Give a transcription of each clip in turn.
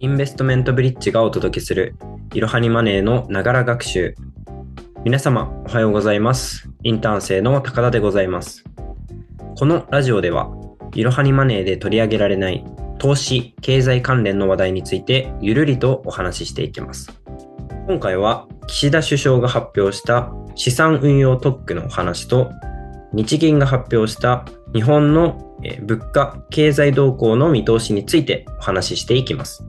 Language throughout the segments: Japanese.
インベストメントブリッジがお届けするいろはにマネーのながら学習。皆様おはようございます。インターン生の高田でございます。このラジオでは、いろはにマネーで取り上げられない投資、経済関連の話題についてゆるりとお話ししていきます。今回は岸田首相が発表した資産運用特区のお話と、日銀が発表した日本の物価、経済動向の見通しについてお話ししていきます。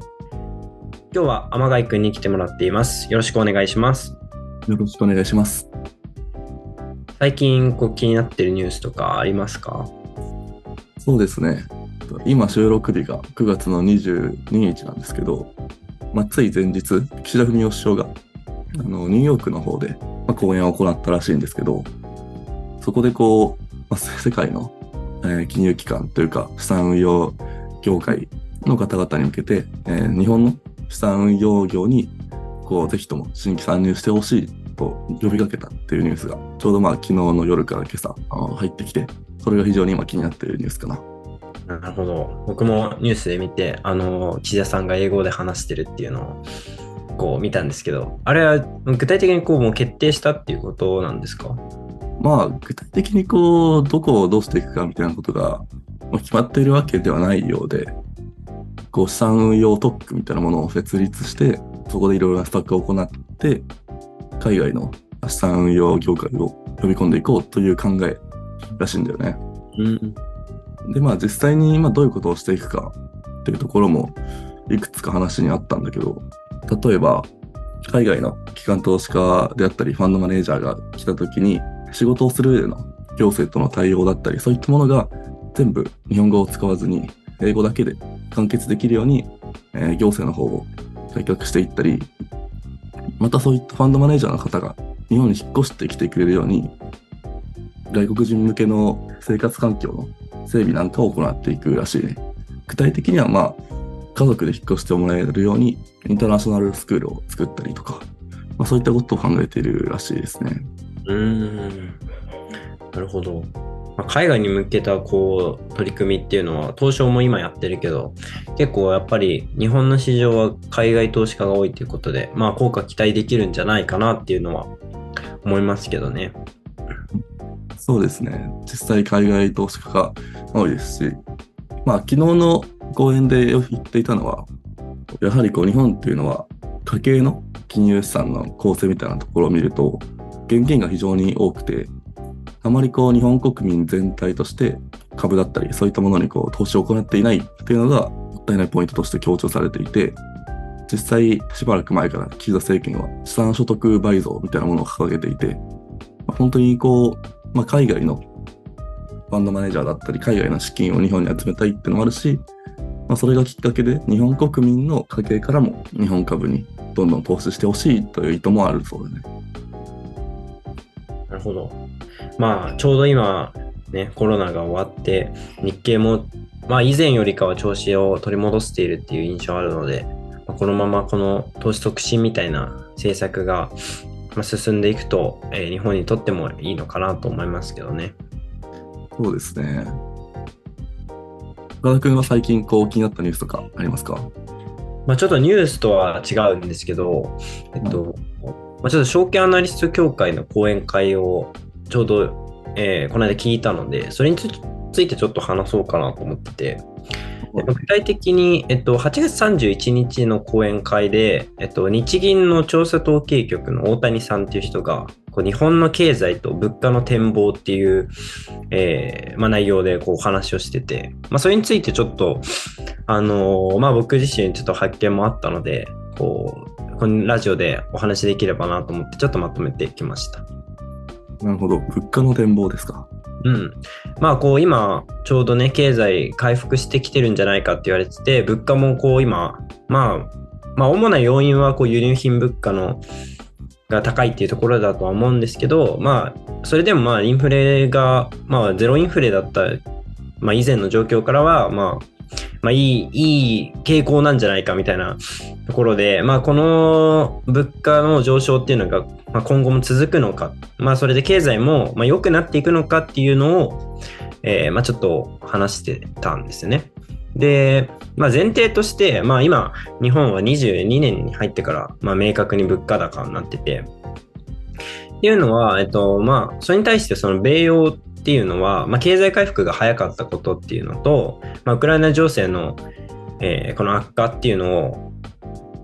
今日は天貝くんに来てもらっています。よろしくお願いします。よろしくお願いします。最近こう気になってるニュースとかありますか？そうですね。今収録日が9月の22日なんですけど、まあ、つい前日、岸田文雄首相があのニューヨークの方で、まあ、講演を行ったらしいんですけど、そこでこう、まあ、世界の、えー金融機関というか資産運用業界の方々に向けて、えー日本の資産運用業にこうぜひとも新規参入してほしいと呼びかけたっていうニュースがちょうどまあ昨日の夜から今朝入ってきてそれが非常に今気になっているニュースかな。なるほど。僕もニュースで見て、あの、岸田さんが英語で話してるっていうのをこう見たんですけど、あれは具体的にこうもう決定したっていうことなんですか？まあ具体的にこうどこをどうしていくかみたいなことがまあ決まっているわけではないようでこう資産運用特区みたいなものを設立してそこでいろいろな施策を行って海外の資産運用業界を呼び込んでいこうという考えらしいんだよね。うん。でまあ実際に今どういうことをしていくかっていうところもいくつか話にあったんだけど例えば海外の機関投資家であったりファンドマネージャーが来た時に仕事をする上での行政との対応だったりそういったものが全部日本語を使わずに英語だけで完結できるように、えー行政の方を改革していったりまたそういったファンドマネージャーの方が日本に引っ越してきてくれるように外国人向けの生活環境の整備なんかを行っていくらしいね。具体的にはまあ家族で引っ越してもらえるようにインターナショナルスクールを作ったりとか、まあ、そういったことを考えているらしいですね。うーん。なるほど。まあ海外に向けたこう取り組みっていうのは東証も今やってるけど結構やっぱり日本の市場は海外投資家が多いということでまあ効果期待できるんじゃないかなっていうのは思いますけどね。そうですね。実際海外投資家が多いですし、まあ昨日の講演で言っていたのは、やはりこう日本っていうのは家計の金融資産の構成みたいなところを見ると、現金が非常に多くて、あまりこう日本国民全体として株だったりそういったものにこう投資を行っていないっていうのがもったいないポイントとして強調されていて、実際しばらく前から岸田政権は資産所得倍増みたいなものを掲げていて、まあ本当にこう、まあ、海外のファンドマネージャーだったり、海外の資金を日本に集めたいっていうのもあるし、まあ、それがきっかけで日本国民の家計からも日本株にどんどん投資してほしいという意図もあるそうだね。なるほど。まあ、ちょうど今、ね、コロナが終わって、日経も、まあ、以前よりかは調子を取り戻しているっていう印象あるので、まあこのままこの投資促進みたいな政策がまあ進んでいくと、えー日本にとってもいいのかなと思いますけどね。そうですね。岡田君は最近こう気になったニュースとかありますか？まあ、ちょっとニュースとは違うんですけど、えっと、まあ、ちょっと証券アナリスト協会の講演会をちょうど、えーこの間聞いたので、それにつついてちょっと話そうかなと思ってて、えっと具体的に、えっと、8月31日の講演会で、えっと、日銀の調査統計局の大谷さんっていう人が、こう日本の経済と物価の展望っていう、えーまあ、内容でこうお話をしてて、まあ、それについてちょっと、あのーまあ、僕自身ちょっと発見もあったので、こう、このラジオでお話しできればなと思って、ちょっとまとめてきました。なるほど。物価の展望ですか？うん。まあこう今ちょうどね経済回復してきてるんじゃないかって言われてて物価もこう今まあまあ主な要因はこう輸入品物価のが高いっていうところだとは思うんですけどまあそれでもまあインフレがまあゼロインフレだったまあ以前の状況からはまあまあいいいい傾向なんじゃないかみたいなところでまあこの物価の上昇っていうのがまあ、今後も続くのか、まあ、それで経済もまあ良くなっていくのかっていうのを、えーまあ、ちょっと話してたんですね。で、まあ、前提として、まあ、今、日本は22年に入ってから、まあ、明確に物価高になってて、っていうのは、えっと、まあ、それに対してその米欧っていうのは、まあ、経済回復が早かったことっていうのと、まあ、ウクライナ情勢の、えー、この悪化っていうのを、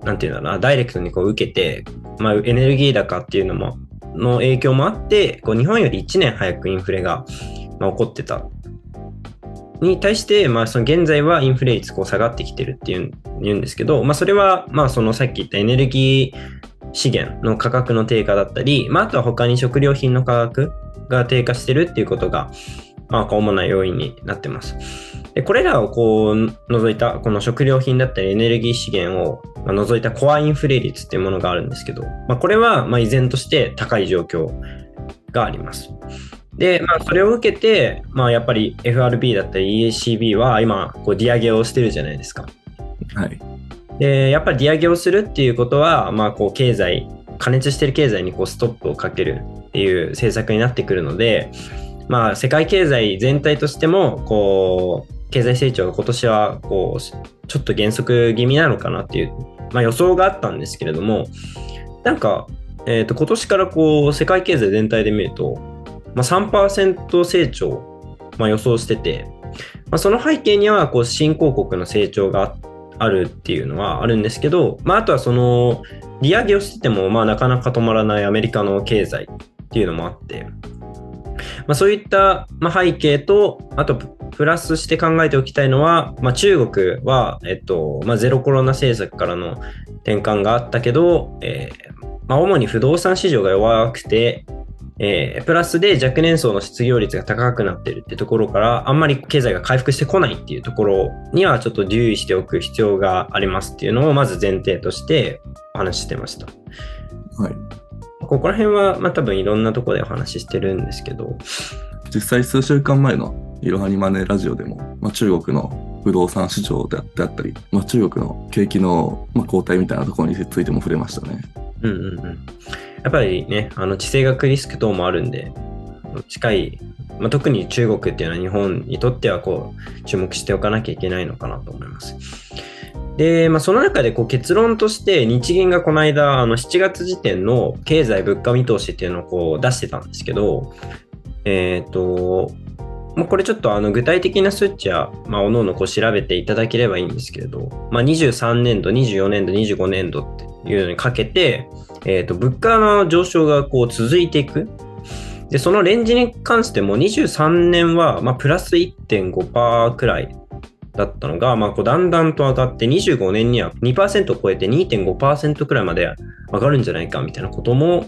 なんていうんだろうな、ダイレクトにこう受けて、まあ、エネルギー高っていうのも、の影響もあって、こう日本より1年早くインフレが、まあ、起こってた。に対して、まあ、その現在はインフレ率こう下がってきてるっていうん言うんですけど、まあ、それは、まあ、そのさっき言ったエネルギー資源の価格の低下だったり、まあ、あとは他に食料品の価格が低下してるっていうことが、まあ、主な要因になってます。でこれらをこう除いた、この食料品だったりエネルギー資源を除いたコアインフレ率っていうものがあるんですけど、まあ、これはま依然として高い状況があります。で、まあ、それを受けて、まあ、やっぱり FRB だったり EACB は今、こう、利上げをしてるじゃないですか。はい。で、やっぱり利上げをするっていうことは、まあ、こう、経済、加熱してる経済にこうストップをかけるっていう政策になってくるので、まあ、世界経済全体としても、こう、経済成長が今年は、こう、ちょっと減速気味なのかなっていう、まあ、予想があったんですけれども、なんか、え、ー、と、今年からこう、世界経済全体で見ると、まあ、3%成長、まあ、予想してて、まあ、その背景には、こう、新興国の成長があってあるっていうのはあるんですけど、まあ、あとはその、利上げをしてても、まあ、なかなか止まらないアメリカの経済っていうのもあって、まあ、そういった、ま、背景と、あと、プラスして考えておきたいのは、まあ、中国は、えっとまあ、ゼロコロナ政策からの転換があったけど、えーまあ、主に不動産市場が弱くて、えー、プラスで若年層の失業率が高くなっているってところから、あんまり経済が回復してこないっていうところにはちょっと留意しておく必要がありますっていうのをまず前提としてお話ししてました。はい。ここら辺は、まあ多分いろんなところでお話ししてるんですけど。実際数週間前のいろはにマネラジオでも、まあ、中国の不動産市場であったり、まあ、中国の景気の後退みたいなところについても触れましたね。うんうんうん。やっぱりね、あの地政学リスク等もあるんで、近い、まあ、特に中国っていうのは日本にとってはこう注目しておかなきゃいけないのかなと思います。で、まあ、その中でこう結論として日銀がこの間あの7月時点の経済物価見通しっていうのをこう出してたんですけど、えっ、ー、と、まあ、これちょっとあの具体的な数値は、まあ、おのおの調べていただければいいんですけれど、まあ、23年度、24年度、25年度っていうのにかけて、え、ー、と、物価の上昇がこう続いていく。で、そのレンジに関しても23年は、まあ、プラス1.5%くらいだったのが、まあ、こうだんだんと上がって25年には2%を超えて2.5%くらいまで上がるんじゃないかみたいなことも、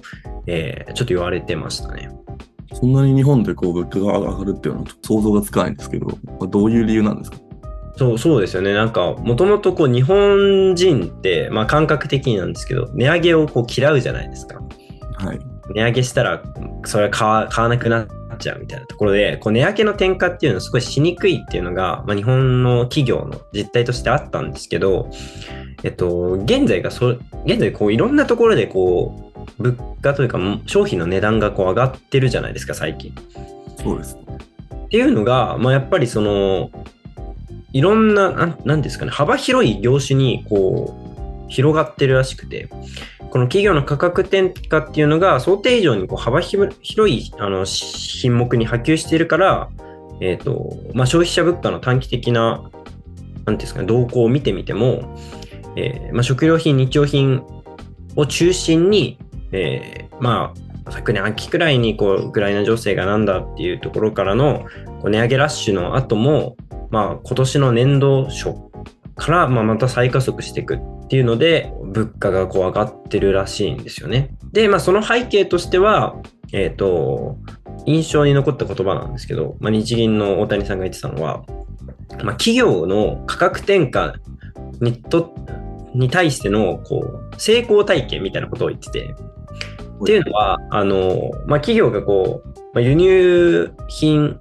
えー、ちょっと言われてましたね。そんなに日本でこう物価が上がるっていうのは想像がつかないんですけど、どういう理由なんですか？そうそうですよね。なんか、もともとこう日本人って、まあ感覚的になんですけど、値上げをこう嫌うじゃないですか。はい。値上げしたら、それは買わ買わなくなっちゃうみたいなところで、こう値上げの転嫁っていうのはすごいしにくいっていうのが、まあ、日本の企業の実態としてあったんですけど、えっと、現在がそ、現在こういろんなところでこう、物価というか商品の値段がこう上がってるじゃないですか、最近。そうです。っていうのが、まあ、やっぱりその、いろんな、なんなんですかね、幅広い業種にこう、広がってるらしくて、この企業の価格転嫁っていうのが想定以上にこう幅広いあの品目に波及しているから、えっ、ー、と、まあ、消費者物価の短期的な、なんですかね、動向を見てみても、えー、まあ、食料品、日用品を中心に、えー、まあ、昨年秋くらいにこうウクライナ情勢がなんだっていうところからのこう値上げラッシュの後も、まあ、今年の年度初からまあまた再加速していくっていうので物価がこう上がってるらしいんですよね。で、まあ、その背景としては、えっ、ー、と印象に残った言葉なんですけど、まあ、日銀の大谷さんが言ってたのは、まあ、企業の価格転嫁にとに対してのこう成功体験みたいなことを言ってて、っていうのは、あの、まあ、企業がこう、まあ、輸入品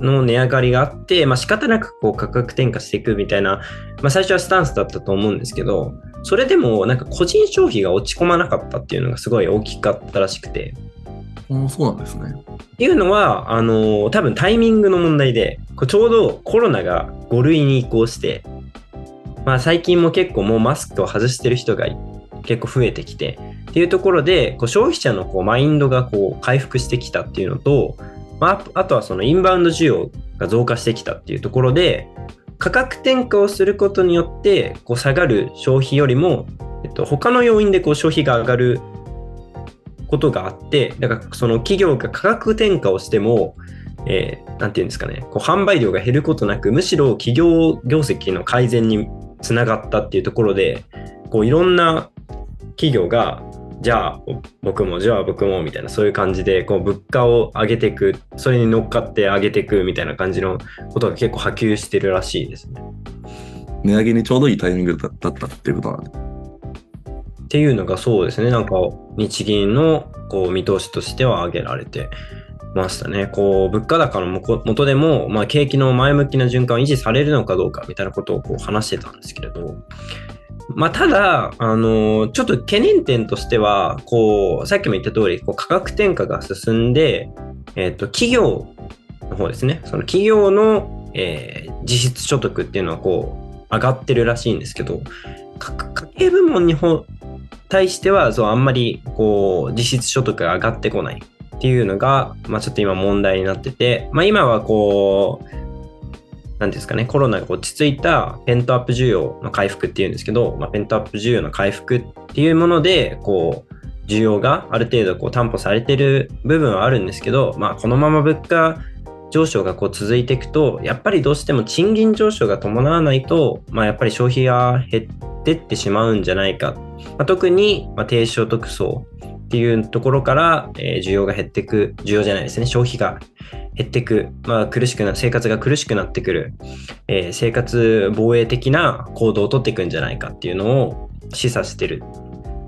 の値上がりがあって、まあ、仕方なくこう価格転嫁していくみたいな、まあ、最初はスタンスだったと思うんですけど、それでもなんか個人消費が落ち込まなかったっていうのがすごい大きかったらしくて、あそうなんですね。っていうのは、あの多分タイミングの問題で、こうちょうどコロナが5類に移行して、まあ最近も結構もうマスクを外してる人が結構増えてきて、っていうところで、こう消費者のこうマインドがこう回復してきたっていうのと、まあ、あとはそのインバウンド需要が増加してきたっていうところで、価格転嫁をすることによってこう下がる消費よりも、えっと、他の要因でこう消費が上がることがあって、だからその企業が価格転嫁をしても、えーなんていうんですかね、こう販売量が減ることなく、むしろ企業業績の改善につながったっていうところで、こういろんな企業が、じゃあ僕も、じゃあ僕もみたいな、そういう感じで、こう物価を上げていく、それに乗っかって上げていくみたいな感じのことが結構波及してるらしいですね。値上げにちょうどいいタイミングだだったっていうことなんで。っていうのがそうですね、なんか日銀のこう見通しとしては挙げられてましたね。こう物価高のもこ元でも、まあ、景気の前向きな循環を維持されるのかどうかみたいなことをこう話してたんですけれど、まあ、ただ、あのちょっと懸念点としては、こうさっきも言った通り、こう価格転嫁が進んで、えっと企業の方ですね、その企業の、えー実質所得っていうのはこう上がってるらしいんですけど、家計部門に対してはそうあんまりこう実質所得が上がってこないっていうのが、まあ、ちょっと今問題になってて、まあ、今はこうなんですかね、コロナが落ち着いたペントアップ需要の回復っていうんですけど、まあ、ペントアップ需要の回復っていうもので、こう、需要がある程度こう担保されてる部分はあるんですけど、まあ、このまま物価上昇がこう続いていくと、やっぱりどうしても賃金上昇が伴わないと、まあ、やっぱり消費が減ってってしまうんじゃないか。まあ、特に、ま、低所得層っていうところから、え需要が減っていく、需要じゃないですね、消費が減っていく、まあ、苦しくな、生活が苦しくなってくる、えー生活防衛的な行動を取っていくんじゃないかっていうのを示唆してる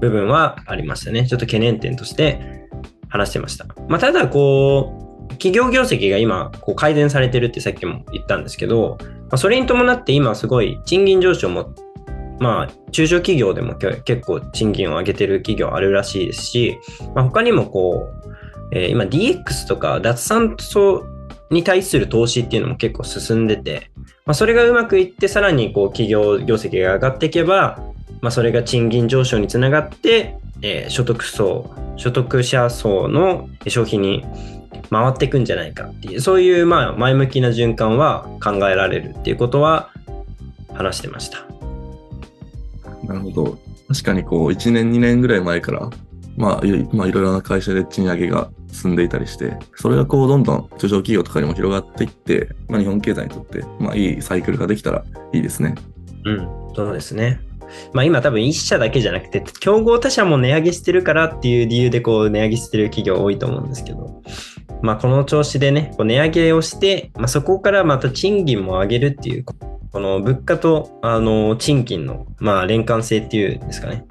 部分はありましたね。ちょっと懸念点として話してました。まあ、ただ、こう、企業業績が今こう改善されてるってさっきも言ったんですけど、まあ、それに伴って今すごい賃金上昇もまあ中小企業でも結構賃金を上げてる企業あるらしいですし、まあ、他にもこう、えー今 DX とか脱炭素に対する投資っていうのも結構進んでて、まあ、それがうまくいってさらにこう企業業績が上がっていけば、まあ、それが賃金上昇につながって、えー所得層所得者層の消費に回っていくんじゃないかっていうそういうまあ前向きな循環は考えられるっていうことは話してました。なるほど。確かにこう、1年、2年ぐらい前から、まあ、いまあ、いろいろな会社で賃上げが進んでいたりして、それがこう、どんどん中小企業とかにも広がっていって、まあ、日本経済にとって、まあ、いいサイクルができたらいいですね。うん、そうですね。まあ今多分一社だけじゃなくて、競合他社も値上げしてるからっていう理由でこう値上げしてる企業多いと思うんですけど、まあこの調子でね、こう値上げをして、まあそこからまた賃金も上げるっていう、この物価とあの賃金のまあ連関性っていうんですかね。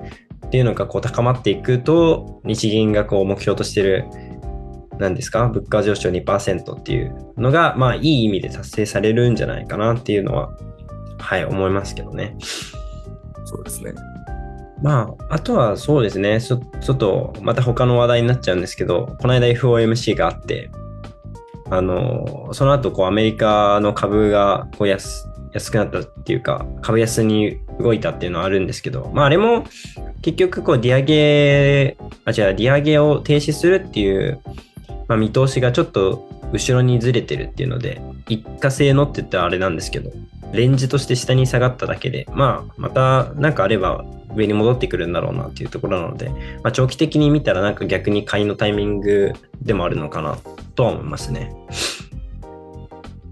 っていうのがこう高まっていくと、日銀がこう目標としてる、何ですか、物価上昇2%っていうのが、まあいい意味で達成されるんじゃないかなっていうのは、はい、思いますけどね。そうですね。まあ、あとはそうですね、ちょちょっとまた他の話題になっちゃうんですけど、この間 FOMC があって、あの、その後こうアメリカの株がこう安安くなったっていうか、株安に動いたっていうのはあるんですけど、まああれも結局こう利上げ、あ、違う、利上げを停止するっていう、まあ、見通しがちょっと後ろにずれてるっていうので、一過性のって言ったらあれなんですけど、レンジとして下に下がっただけで、まあ、またなんかあれば上に戻ってくるんだろうなっていうところなので、まあ、長期的に見たらなんか逆に買いのタイミングでもあるのかなとは思いますね。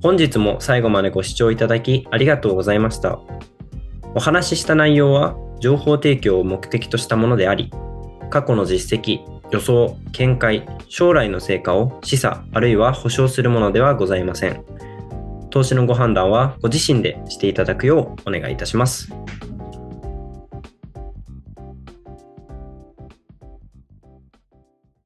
本日も最後までご視聴いただきありがとうございました。お話しした内容は情報提供を目的としたものであり、過去の実績、予想、見解、将来の成果を示唆あるいは保証するものではございません。投資のご判断はご自身でしていただくようお願いいたします。